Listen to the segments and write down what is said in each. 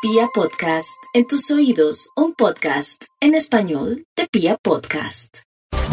Pia Podcast, en tus oídos, un podcast en español de Pia Podcast.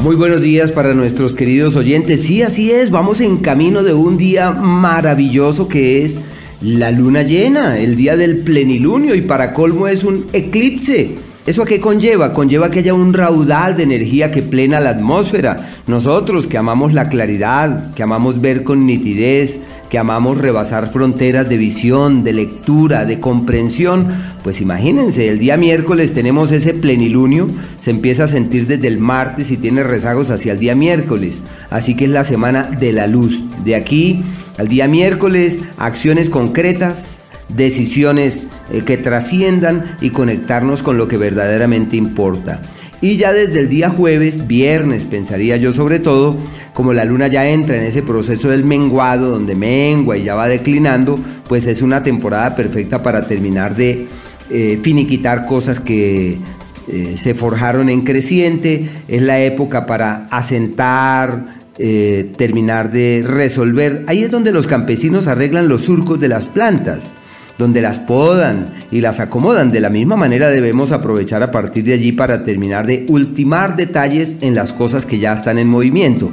Muy buenos días para nuestros queridos oyentes. Sí, así es, vamos en camino de un día maravilloso que es la luna llena, el día del plenilunio y para colmo es un eclipse. ¿Eso a qué conlleva? Conlleva que haya un raudal de energía que plena la atmósfera. Nosotros que amamos la claridad, que amamos ver con nitidez, que amamos rebasar fronteras de visión, de lectura, de comprensión, pues imagínense, el día miércoles tenemos ese plenilunio, se empieza a sentir desde el martes y tiene rezagos hacia el día miércoles. Así que es la semana de la luz. De aquí al día miércoles, acciones concretas, decisiones eh, que trasciendan y conectarnos con lo que verdaderamente importa. Y ya desde el día jueves, viernes, pensaría yo sobre todo, como la luna ya entra en ese proceso del menguado, donde mengua y ya va declinando, pues es una temporada perfecta para terminar de eh, finiquitar cosas que eh, se forjaron en creciente, es la época para asentar, terminar de resolver. Ahí es donde los campesinos arreglan los surcos de las plantas donde las podan y las acomodan. De la misma manera debemos aprovechar a partir de allí para terminar de ultimar detalles en las cosas que ya están en movimiento.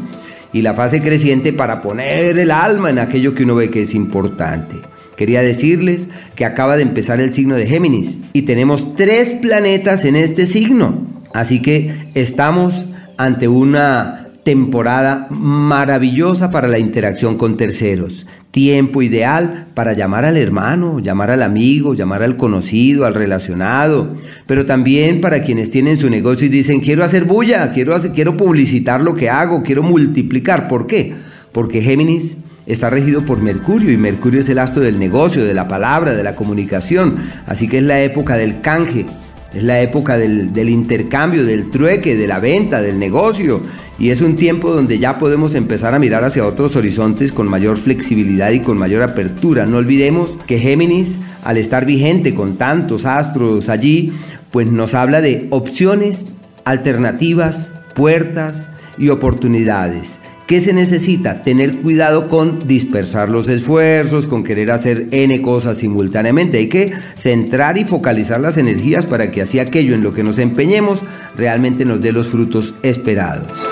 Y la fase creciente para poner el alma en aquello que uno ve que es importante. Quería decirles que acaba de empezar el signo de Géminis y tenemos tres planetas en este signo. Así que estamos ante una temporada maravillosa para la interacción con terceros, tiempo ideal para llamar al hermano, llamar al amigo, llamar al conocido, al relacionado, pero también para quienes tienen su negocio y dicen quiero hacer bulla, quiero, hacer, quiero publicitar lo que hago, quiero multiplicar. ¿Por qué? Porque Géminis está regido por Mercurio y Mercurio es el astro del negocio, de la palabra, de la comunicación, así que es la época del canje, es la época del, intercambio, del trueque, de la venta, del negocio. Y es un tiempo donde ya podemos empezar a mirar hacia otros horizontes con mayor flexibilidad y con mayor apertura. No olvidemos que Géminis, al estar vigente con tantos astros allí, pues nos habla de opciones, alternativas, puertas y oportunidades. ¿Qué se necesita? Tener cuidado con dispersar los esfuerzos, con querer hacer N cosas simultáneamente. Hay que centrar y focalizar las energías para que así aquello en lo que nos empeñemos realmente nos dé los frutos esperados.